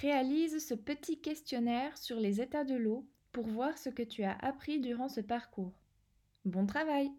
Réalise ce petit questionnaire sur les états de l'eau pour voir ce que tu as appris durant ce parcours. Bon travail